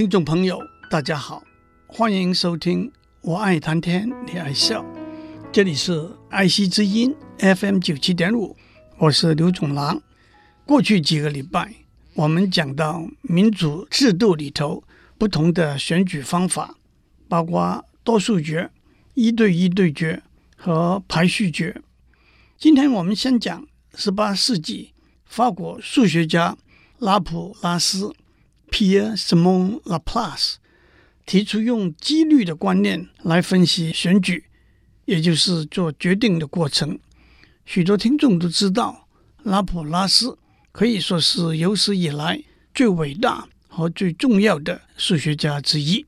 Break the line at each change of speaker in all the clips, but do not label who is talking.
听众朋友，大家好，欢迎收听《我爱谈天，你爱笑》，这里是爱惜之音 FM 九七点五，我是刘总郎。过去几个礼拜，我们讲到民主制度里头不同的选举方法，包括多数决、一对一对决和排序决。今天我们先讲十八世纪法国数学家拉普拉斯。Pierre-Simon Laplace 提出用几率的观念来分析选举，也就是做决定的过程。许多听众都知道，拉普拉斯可以说是有史以来最伟大和最重要的数学家之一。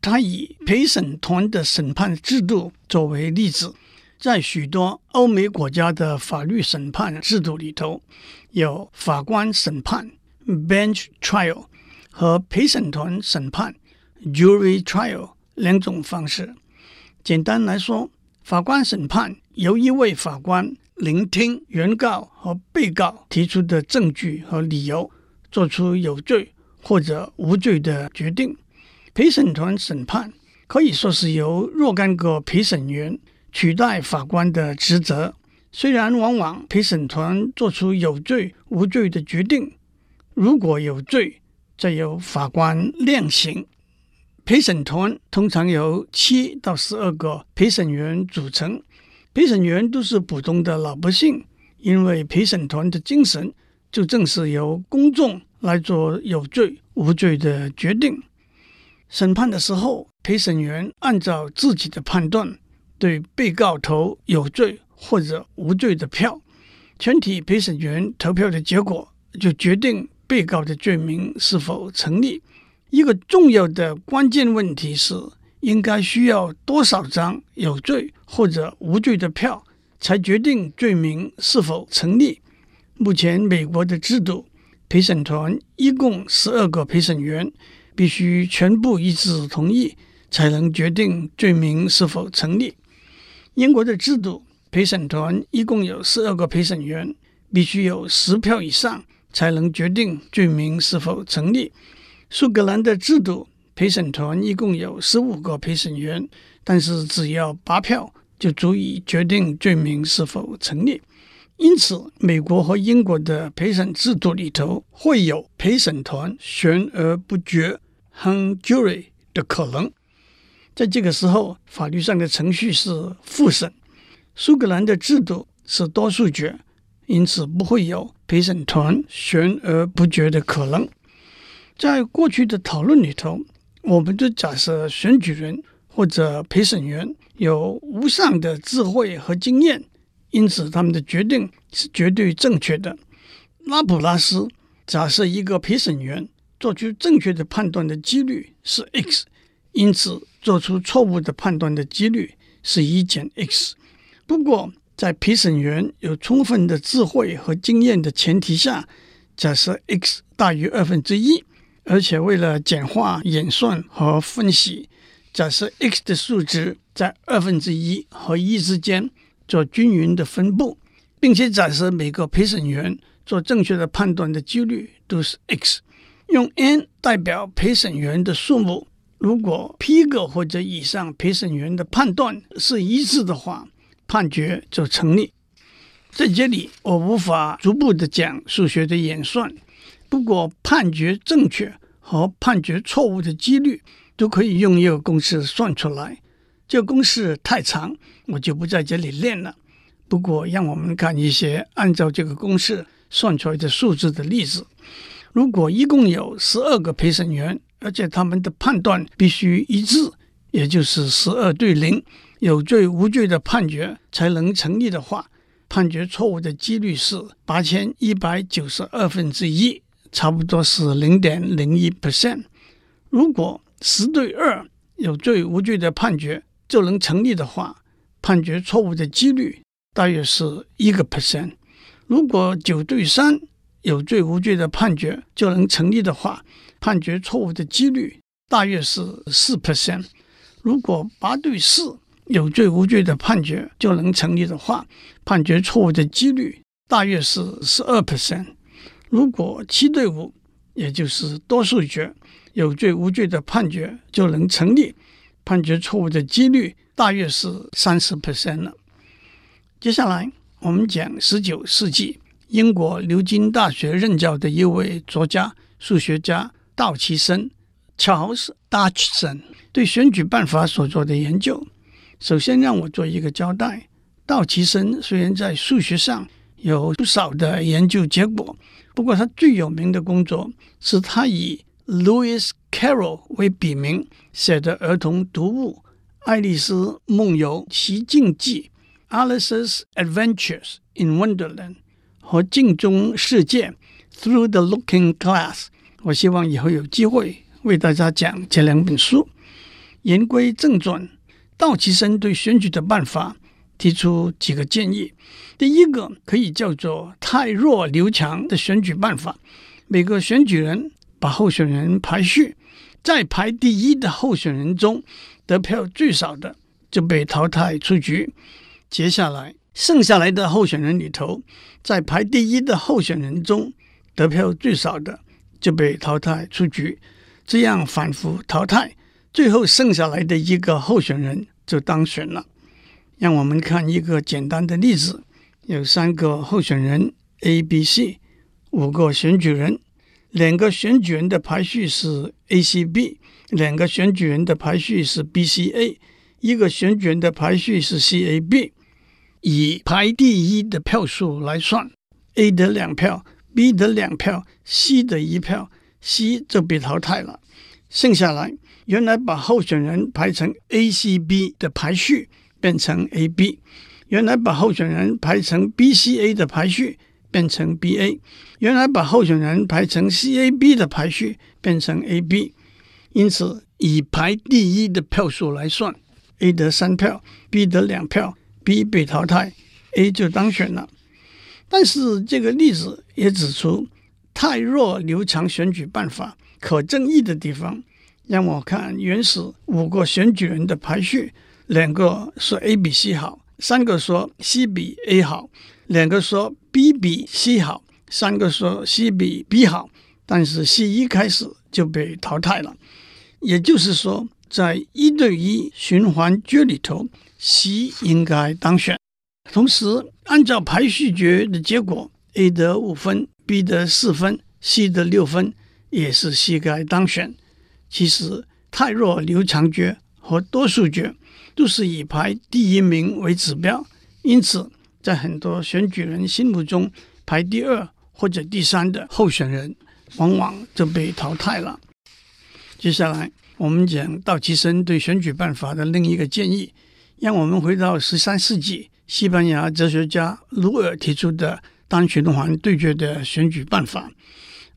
他以陪审团的审判制度作为例子，在许多欧美国家的法律审判制度里头，有法官审判 （bench trial）。和陪审团审判 （jury trial） 两种方式。简单来说，法官审判由一位法官聆听原告和被告提出的证据和理由，做出有罪或者无罪的决定。陪审团审判可以说是由若干个陪审员取代法官的职责。虽然往往陪审团做出有罪无罪的决定，如果有罪，再由法官量刑。陪审团通常由七到十二个陪审员组成，陪审员都是普通的老百姓，因为陪审团的精神就正是由公众来做有罪无罪的决定。审判的时候，陪审员按照自己的判断，对被告投有罪或者无罪的票，全体陪审员投票的结果就决定。被告的罪名是否成立？一个重要的关键问题是，应该需要多少张有罪或者无罪的票，才决定罪名是否成立？目前美国的制度，陪审团一共十二个陪审员，必须全部一致同意，才能决定罪名是否成立。英国的制度，陪审团一共有十二个陪审员，必须有十票以上。才能决定罪名是否成立。苏格兰的制度，陪审团一共有十五个陪审员，但是只要八票就足以决定罪名是否成立。因此，美国和英国的陪审制度里头会有陪审团悬而不决 （hung jury） 的可能。在这个时候，法律上的程序是复审。苏格兰的制度是多数决。因此不会有陪审团悬而不决的可能。在过去的讨论里头，我们就假设选举人或者陪审员有无上的智慧和经验，因此他们的决定是绝对正确的。拉普拉斯假设一个陪审员做出正确的判断的几率是 x，因此做出错误的判断的几率是一减 x。不过，在陪审员有充分的智慧和经验的前提下，假设 x 大于二分之一，而且为了简化演算和分析，假设 x 的数值在二分之一和一之间做均匀的分布，并且假设每个陪审员做正确的判断的几率都是 x，用 n 代表陪审员的数目，如果 p 个或者以上陪审员的判断是一致的话。判决就成立。在这里，我无法逐步的讲数学的演算，不过判决正确和判决错误的几率都可以用一个公式算出来。这个公式太长，我就不在这里练了。不过，让我们看一些按照这个公式算出来的数字的例子。如果一共有十二个陪审员，而且他们的判断必须一致，也就是十二对零。有罪无罪的判决才能成立的话，判决错误的几率是八千一百九十二分之一，差不多是零点零一 percent。如果十对二有罪无罪的判决就能成立的话，判决错误的几率大约是一个 percent。如果九对三有罪无罪的判决就能成立的话，判决错误的几率大约是四 percent。如果八对四有罪无罪的判决就能成立的话，判决错误的几率大约是十二 percent。如果七对五也就是多数决，有罪无罪的判决就能成立，判决错误的几率大约是三十 percent 了。接下来我们讲十九世纪英国牛津大学任教的一位作家、数学家道奇森 （Charles Dodgson） 对选举办法所做的研究。首先让我做一个交代：道奇森虽然在数学上有不少的研究结果。不过，他最有名的工作是他以 Lewis Carroll 为笔名写的儿童读物《爱丽丝梦游奇境记》（Alice's Adventures in Wonderland） 和《镜中世界》（Through the Looking Glass）。我希望以后有机会为大家讲这两本书。言归正传，道奇森对选举的办法提出几个建议。第一个可以叫做“汰弱留强”的选举办法，每个选举人把候选人排序，在排第一的候选人中得票最少的就被淘汰出局。接下来剩下来的候选人里头，在排第一的候选人中得票最少的就被淘汰出局，这样反复淘汰，最后剩下来的一个候选人就当选了。让我们看一个简单的例子。有三个候选人 A、B、C，五个选举人，两个选举人的排序是 A、C、B，两个选举人的排序是 B、C、A，一个选举人的排序是 C、A、B。以排第一的票数来算，A 得两票，B 得两票，C 得一票，C 就被淘汰了。剩下来，原来把候选人排成 A、C、B 的排序变成 A、B。原来把候选人排成 B、C、A 的排序变成 B、A，原来把候选人排成 C、A、B 的排序变成 A、B。因此，以排第一的票数来算，A 得三票，B 得两票，B 被淘汰，A 就当选了。但是这个例子也指出，太弱留强选举办法可争议的地方。让我看原始五个选举人的排序，两个说 A 比 C 好。三个说 C 比 A 好，两个说 B 比 C 好，三个说 C 比 B 好，但是 C 一开始就被淘汰了。也就是说，在一对一循环决里头，C 应该当选。同时，按照排序决的结果，A 得五分，B 得四分，C 得六分，也是 C 该当选。其实，泰弱留强决和多数决。都是以排第一名为指标，因此在很多选举人心目中，排第二或者第三的候选人往往就被淘汰了。接下来，我们讲道奇森对选举办法的另一个建议。让我们回到十三世纪，西班牙哲学家卢尔提出的单循环对决的选举办法。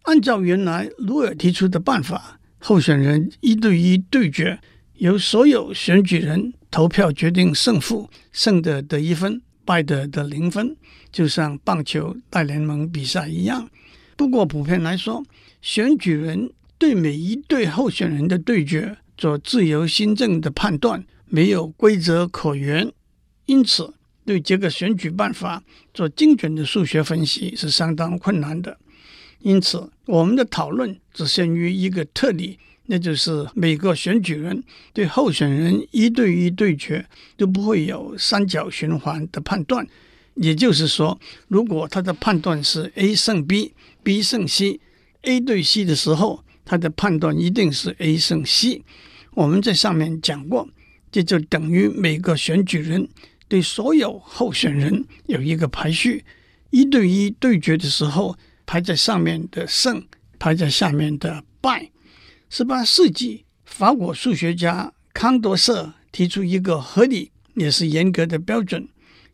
按照原来卢尔提出的办法，候选人一对一对决，由所有选举人。投票决定胜负，胜的得一分，败的得零分，就像棒球大联盟比赛一样。不过普遍来说，选举人对每一对候选人的对决做自由心证的判断，没有规则可言，因此对这个选举办法做精准的数学分析是相当困难的。因此，我们的讨论只限于一个特例。那就是每个选举人对候选人一对一对决都不会有三角循环的判断，也就是说，如果他的判断是 A 胜 B，B 胜 C，A 对 C 的时候，他的判断一定是 A 胜 C。我们在上面讲过，这就等于每个选举人对所有候选人有一个排序，一对一对决的时候，排在上面的胜，排在下面的败。十八世纪，法国数学家康多瑟提出一个合理也是严格的标准：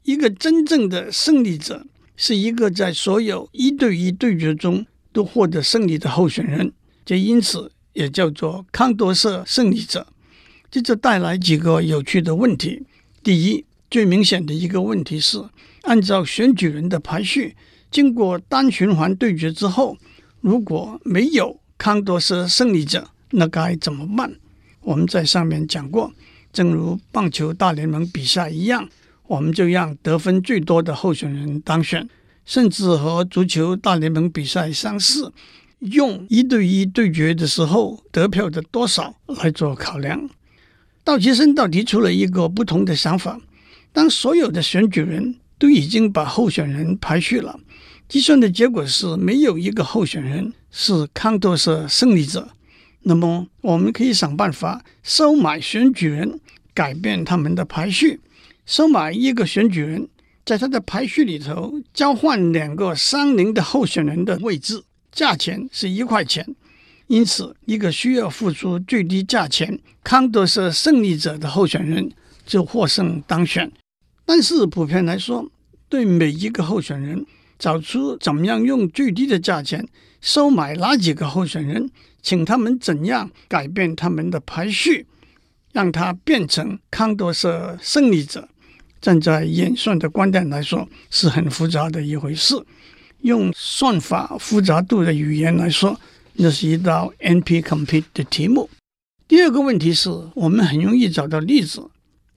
一个真正的胜利者是一个在所有一对一对决中都获得胜利的候选人，这因此也叫做康多瑟胜利者。这就带来几个有趣的问题：第一，最明显的一个问题是，按照选举人的排序，经过单循环对决之后，如果没有康多斯胜利者，那该怎么办？我们在上面讲过，正如棒球大联盟比赛一样，我们就让得分最多的候选人当选，甚至和足球大联盟比赛相似，用一对一对决的时候得票的多少来做考量。道奇森倒提出了一个不同的想法：当所有的选举人都已经把候选人排序了，计算的结果是没有一个候选人是康多瑟胜利者。那么，我们可以想办法收买选举人，改变他们的排序。收买一个选举人，在他的排序里头交换两个相邻的候选人的位置，价钱是一块钱。因此，一个需要付出最低价钱、康多瑟胜利者的候选人就获胜当选。但是，普遍来说，对每一个候选人找出怎么样用最低的价钱收买哪几个候选人，请他们怎样改变他们的排序，让他变成康多瑟胜利者。站在演算的观点来说，是很复杂的一回事。用算法复杂度的语言来说，那是一道 NP-complete 的题目。第二个问题是我们很容易找到例子，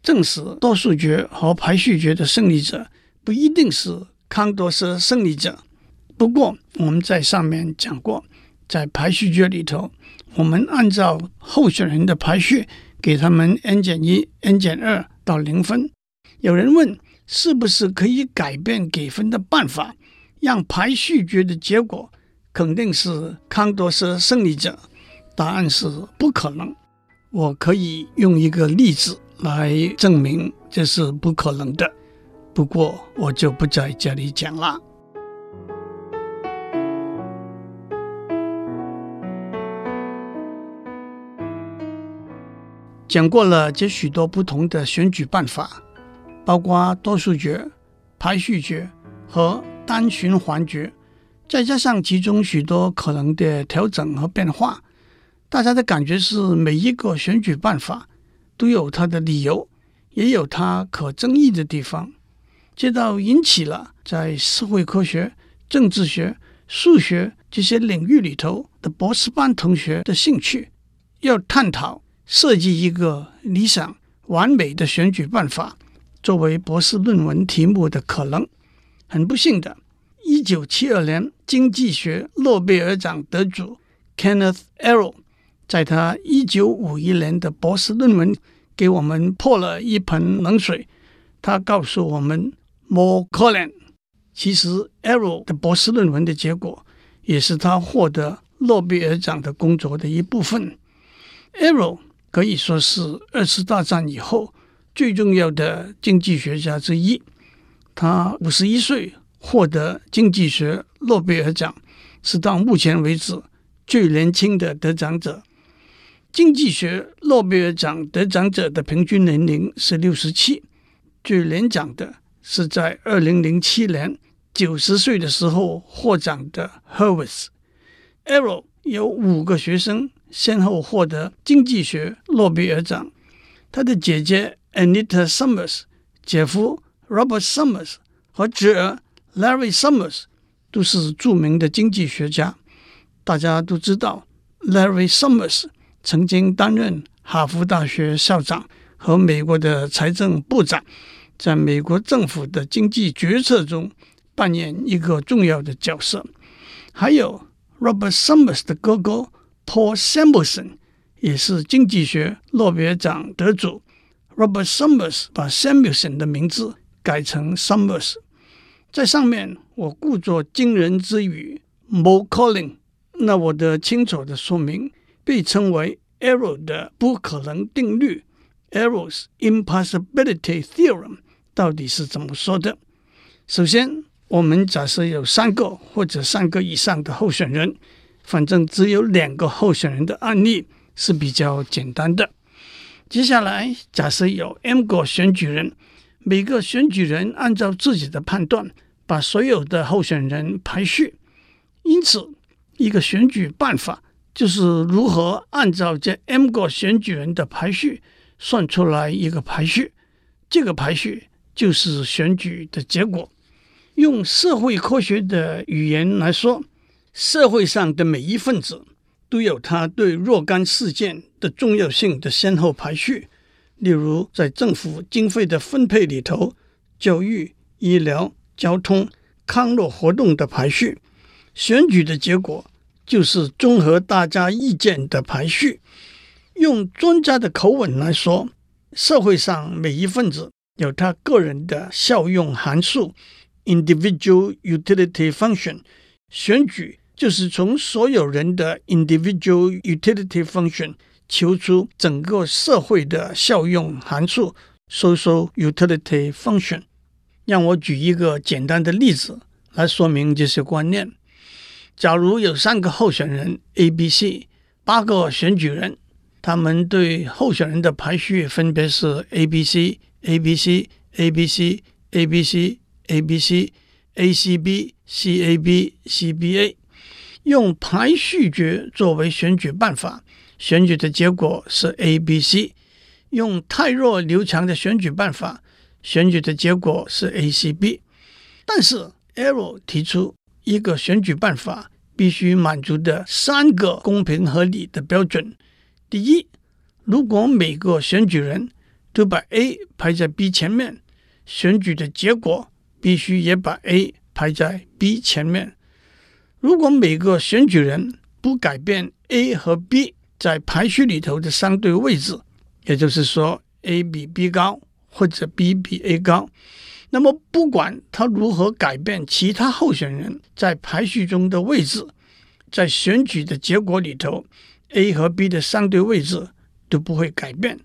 证实多数决和排序决的胜利者不一定是康多斯胜利者。不过我们在上面讲过，在排序决里头，我们按照候选人的排序，给他们 n 减一、n 减二到零分。有人问，是不是可以改变给分的办法，让排序决的结果肯定是康多斯胜利者？答案是不可能。我可以用一个例子来证明这是不可能的，不过我就不在这里讲了。讲过了这许多不同的选举办法。包括多数决、排序决和单循环决，再加上其中许多可能的调整和变化，大家的感觉是每一个选举办法都有它的理由，也有它可争议的地方，这倒引起了在社会科学、政治学、数学这些领域里头的博士班同学的兴趣，要探讨设计一个理想完美的选举办法。作为博士论文题目的可能，很不幸的，一九七二年经济学诺贝尔奖得主 Kenneth Arrow 在他一九五一年的博士论文给我们泼了一盆冷水。他告诉我们，More-Collen 其实 Arrow 的博士论文的结果也是他获得诺贝尔奖的工作的一部分。Arrow 可以说是二次大战以后。最重要的经济学家之一，他五十一岁获得经济学诺贝尔奖，是到目前为止最年轻的得奖者。经济学诺贝尔奖得奖者的平均年龄是六十七，最年长的是在二零零七年九十岁的时候获奖的 Hurwitz。Arrow 有五个学生先后获得经济学诺贝尔奖，他的姐姐。Anita Summers、姐夫 Robert Summers 和侄儿 Larry Summers 都是著名的经济学家。大家都知道，Larry Summers 曾经担任哈佛大学校长和美国的财政部长，在美国政府的经济决策中扮演一个重要的角色。还有 Robert Summers 的哥哥 Paul Samuelson 也是经济学诺贝尔奖得主。Robert Summers 把 Samuelson 的名字改成 Summers，在上面我故作惊人之语，more calling 那我的清楚的说明被称为 Arrow 的不可能定律 Arrow's Impossibility Theorem 到底是怎么说的？首先，我们假设有三个或者三个以上的候选人，反正只有两个候选人的案例是比较简单的。接下来，假设有 m 个选举人，每个选举人按照自己的判断，把所有的候选人排序。因此，一个选举办法就是如何按照这 m 个选举人的排序算出来一个排序。这个排序就是选举的结果。用社会科学的语言来说，社会上的每一份子。都有他对若干事件的重要性的先后排序，例如在政府经费的分配里头，教育、医疗、交通、康乐活动的排序。选举的结果就是综合大家意见的排序。用专家的口吻来说，社会上每一份子有他个人的效用函数 （individual utility function）。选举就是从所有人的 individual utility function 求出整个社会的效用函数 （social utility function）。让我举一个简单的例子来说明这些观念。假如有三个候选人 A、B、C，八个选举人，他们对候选人的排序分别是 A、B、C、A、B、C、A、B、C、A、B、C、A、B、C、A、C、B、C、A、B、C、B、A。用排序诀作为选举办法，选举的结果是 A、B、C。用汰弱留强的选举办法。选举的结果是 A、C、B，但是 Arrow 提出一个选举办法必须满足的三个公平合理的标准：第一，如果每个选举人都把 A 排在 B 前面，选举的结果必须也把 A 排在 B 前面；如果每个选举人不改变 A 和 B 在排序里头的相对位置，也就是说 A 比 B 高。或者 B 比 A 高，那么不管他如何改变其他候选人在排序中的位置，在选举的结果里头，A 和 B 的相对位置都不会改变。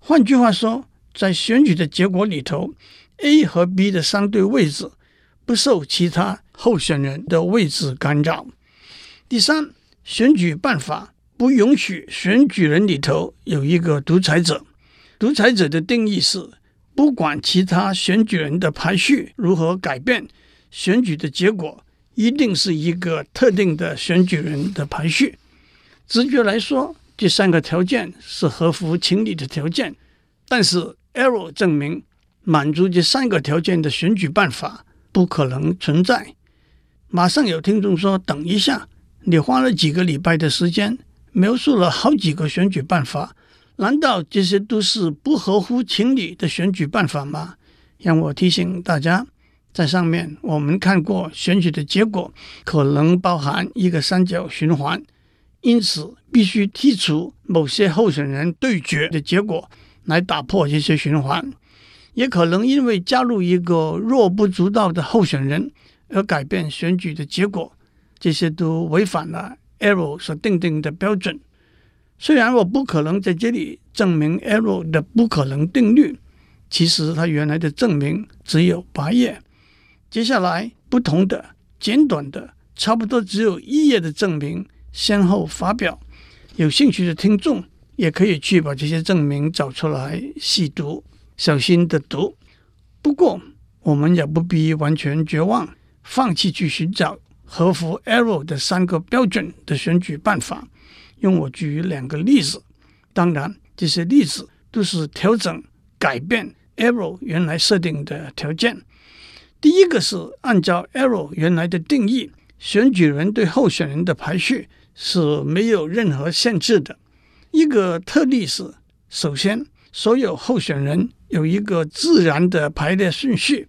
换句话说，在选举的结果里头，A 和 B 的相对位置不受其他候选人的位置干扰。第三，选举办法不允许选举人里头有一个独裁者。独裁者的定义是。不管其他选举人的排序如何改变，选举的结果一定是一个特定的选举人的排序。直觉来说，这三个条件是合乎情理的条件，但是 Arrow 证明满足这三个条件的选举办法不可能存在。马上有听众说：“等一下，你花了几个礼拜的时间，描述了好几个选举办法。”难道这些都是不合乎情理的选举办法吗？让我提醒大家，在上面我们看过选举的结果可能包含一个三角循环，因此必须剔除某些候选人对决的结果来打破这些循环，也可能因为加入一个弱不足道的候选人而改变选举的结果，这些都违反了 Arrow 所定定的标准。虽然我不可能在这里证明 Arrow 的不可能定律，其实它原来的证明只有八页。接下来，不同的、简短的、差不多只有一页的证明先后发表。有兴趣的听众也可以去把这些证明找出来细读，小心的读。不过，我们也不必完全绝望，放弃去寻找合乎 Arrow 的三个标准的选举办法。用我举两个例子，当然这些例子都是调整、改变 Arrow 原来设定的条件。第一个是按照 Arrow 原来的定义，选举人对候选人的排序是没有任何限制的。一个特例是，首先所有候选人有一个自然的排列顺序，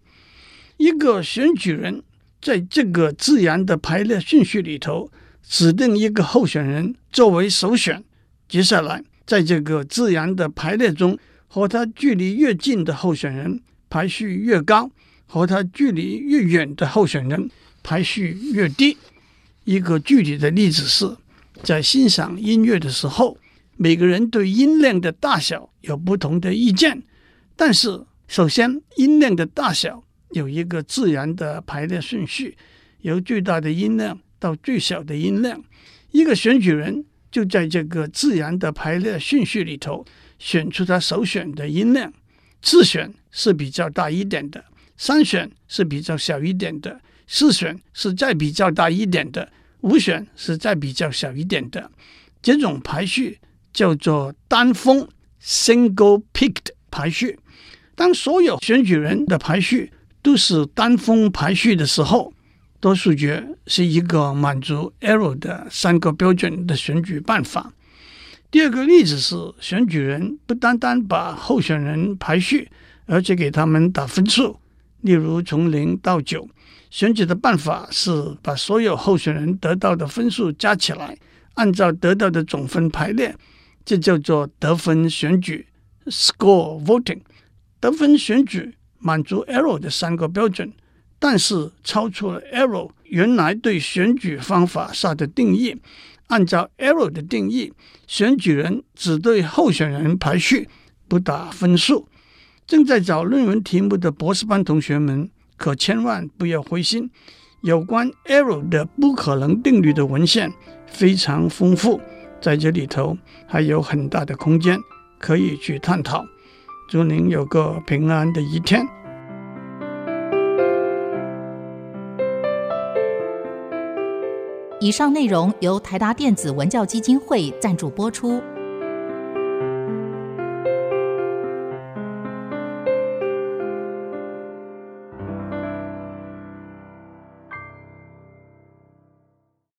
一个选举人在这个自然的排列顺序里头。指定一个候选人作为首选，接下来在这个自然的排列中，和他距离越近的候选人排序越高，和他距离越远的候选人排序越低。一个具体的例子是，在欣赏音乐的时候，每个人对音量的大小有不同的意见，但是首先音量的大小有一个自然的排列顺序，由最大的音量。到最小的音量，一个选举人就在这个自然的排列顺序里头选出他首选的音量。次选是比较大一点的，三选是比较小一点的，四选是再比较大一点的，五选是再比较小一点的。这种排序叫做单峰 （single-peaked） 排序。当所有选举人的排序都是单峰排序的时候，多数决是一个满足 Arrow 的三个标准的选举办法。第二个例子是，选举人不单单把候选人排序，而且给他们打分数。例如从零到九。选举的办法是把所有候选人得到的分数加起来，按照得到的总分排列，这叫做得分选举 （score voting）。得分选举满足 Arrow 的三个标准，但是超出了 Arrow 原来对选举方法下的定义。按照 Arrow 的定义，选举人只对候选人排序，不打分数。正在找论文题目的博士班同学们，可千万不要灰心。有关 error 的不可能定律的文献非常丰富，在这里头还有很大的空间可以去探讨。祝您有个平安的一天。
以上内容由台达电子文教基金会赞助播出。